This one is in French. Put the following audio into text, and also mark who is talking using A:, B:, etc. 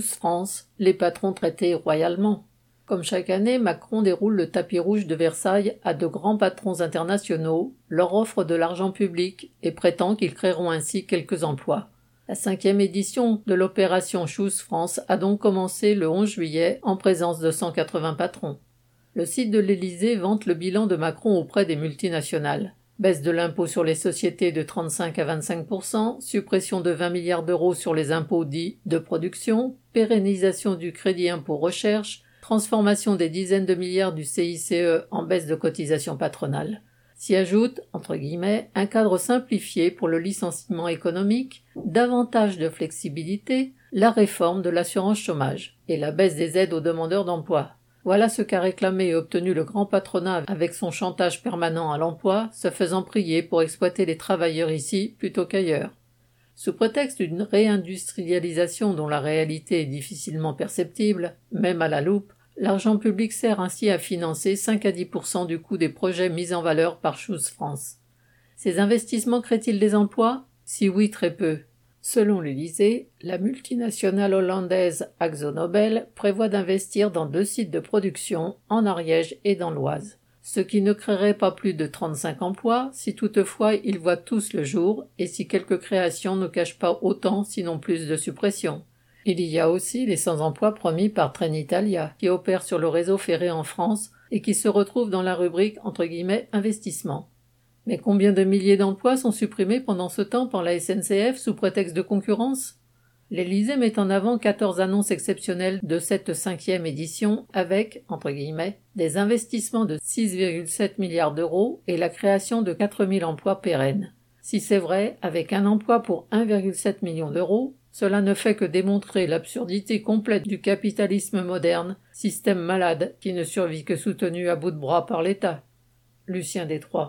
A: France, les patrons traités royalement. Comme chaque année, Macron déroule le tapis rouge de Versailles à de grands patrons internationaux, leur offre de l'argent public et prétend qu'ils créeront ainsi quelques emplois. La cinquième édition de l'opération Choose France a donc commencé le 11 juillet en présence de 180 patrons. Le site de l'Élysée vante le bilan de Macron auprès des multinationales. Baisse de l'impôt sur les sociétés de 35 à 25% suppression de 20 milliards d'euros sur les impôts dits de production, pérennisation du crédit impôt recherche, transformation des dizaines de milliards du CICE en baisse de cotisation patronale. S'y ajoute, entre guillemets, un cadre simplifié pour le licenciement économique, davantage de flexibilité, la réforme de l'assurance chômage et la baisse des aides aux demandeurs d'emploi. Voilà ce qu'a réclamé et obtenu le grand patronat avec son chantage permanent à l'emploi, se faisant prier pour exploiter les travailleurs ici plutôt qu'ailleurs. Sous prétexte d'une réindustrialisation dont la réalité est difficilement perceptible, même à la loupe, l'argent public sert ainsi à financer 5 à 10% du coût des projets mis en valeur par Choose France. Ces investissements créent-ils des emplois? Si oui, très peu. Selon l'Élysée, la multinationale hollandaise AxoNobel prévoit d'investir dans deux sites de production, en Ariège et dans l'Oise, ce qui ne créerait pas plus de 35 emplois si toutefois ils voient tous le jour et si quelques créations ne cachent pas autant sinon plus de suppressions. Il y a aussi les sans emplois promis par Trenitalia, qui opère sur le réseau ferré en France et qui se retrouve dans la rubrique entre guillemets investissement. Mais combien de milliers d'emplois sont supprimés pendant ce temps par la SNCF sous prétexte de concurrence? L'Élysée met en avant 14 annonces exceptionnelles de cette cinquième édition avec, entre guillemets, des investissements de 6,7 milliards d'euros et la création de 4000 emplois pérennes. Si c'est vrai, avec un emploi pour 1,7 million d'euros, cela ne fait que démontrer l'absurdité complète du capitalisme moderne, système malade qui ne survit que soutenu à bout de bras par l'État. Lucien Détroit.